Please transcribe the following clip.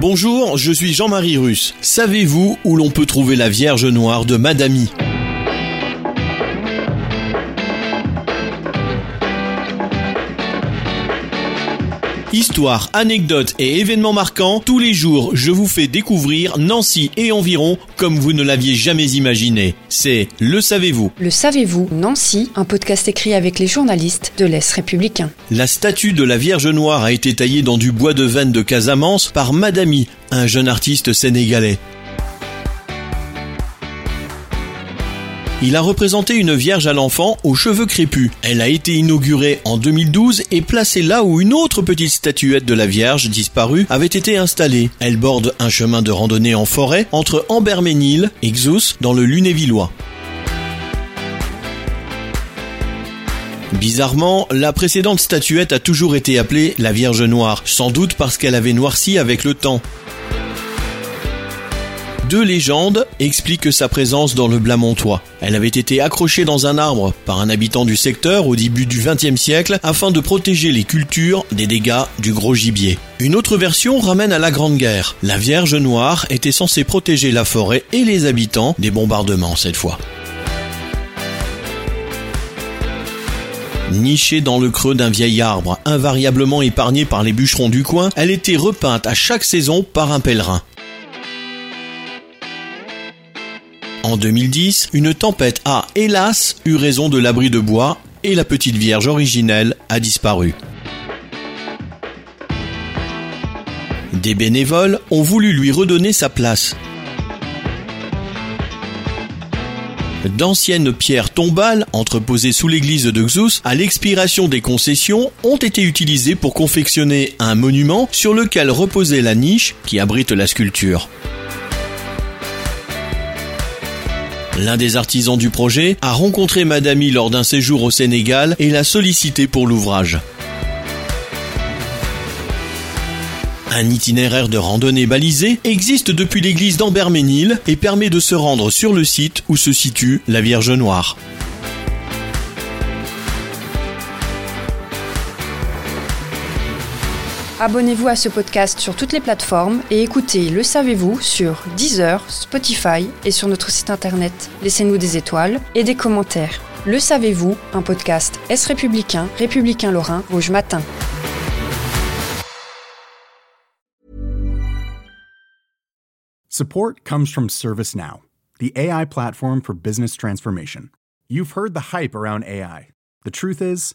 Bonjour, je suis Jean-Marie Russe. Savez-vous où l'on peut trouver la Vierge Noire de Madami Histoire, anecdotes et événements marquants, tous les jours je vous fais découvrir Nancy et environ comme vous ne l'aviez jamais imaginé. C'est Le Savez-vous Le savez-vous, Nancy, un podcast écrit avec les journalistes de l'Est républicain. La statue de la Vierge Noire a été taillée dans du bois de veine de Casamance par Madami, un jeune artiste sénégalais. Il a représenté une vierge à l'enfant aux cheveux crépus. Elle a été inaugurée en 2012 et placée là où une autre petite statuette de la Vierge disparue avait été installée. Elle borde un chemin de randonnée en forêt entre Amberménil et Xous dans le Lunévillois. Bizarrement, la précédente statuette a toujours été appelée la Vierge Noire, sans doute parce qu'elle avait noirci avec le temps. Deux légendes expliquent sa présence dans le Blamontois. Elle avait été accrochée dans un arbre par un habitant du secteur au début du XXe siècle afin de protéger les cultures des dégâts du gros gibier. Une autre version ramène à la Grande Guerre. La Vierge Noire était censée protéger la forêt et les habitants des bombardements cette fois. Nichée dans le creux d'un vieil arbre, invariablement épargnée par les bûcherons du coin, elle était repeinte à chaque saison par un pèlerin. En 2010, une tempête a, hélas, eu raison de l'abri de bois et la petite vierge originelle a disparu. Des bénévoles ont voulu lui redonner sa place. D'anciennes pierres tombales, entreposées sous l'église de Xous, à l'expiration des concessions, ont été utilisées pour confectionner un monument sur lequel reposait la niche qui abrite la sculpture. L'un des artisans du projet a rencontré Madami lors d'un séjour au Sénégal et l'a sollicité pour l'ouvrage. Un itinéraire de randonnée balisé existe depuis l'église d'Amberménil et permet de se rendre sur le site où se situe la Vierge Noire. Abonnez-vous à ce podcast sur toutes les plateformes et écoutez Le Savez-vous sur Deezer, Spotify et sur notre site internet. Laissez-nous des étoiles et des commentaires. Le Savez-vous, un podcast Est républicain, républicain lorrain, rouge matin. Support comes from ServiceNow, the AI platform for business transformation. You've heard the hype around AI. The truth is,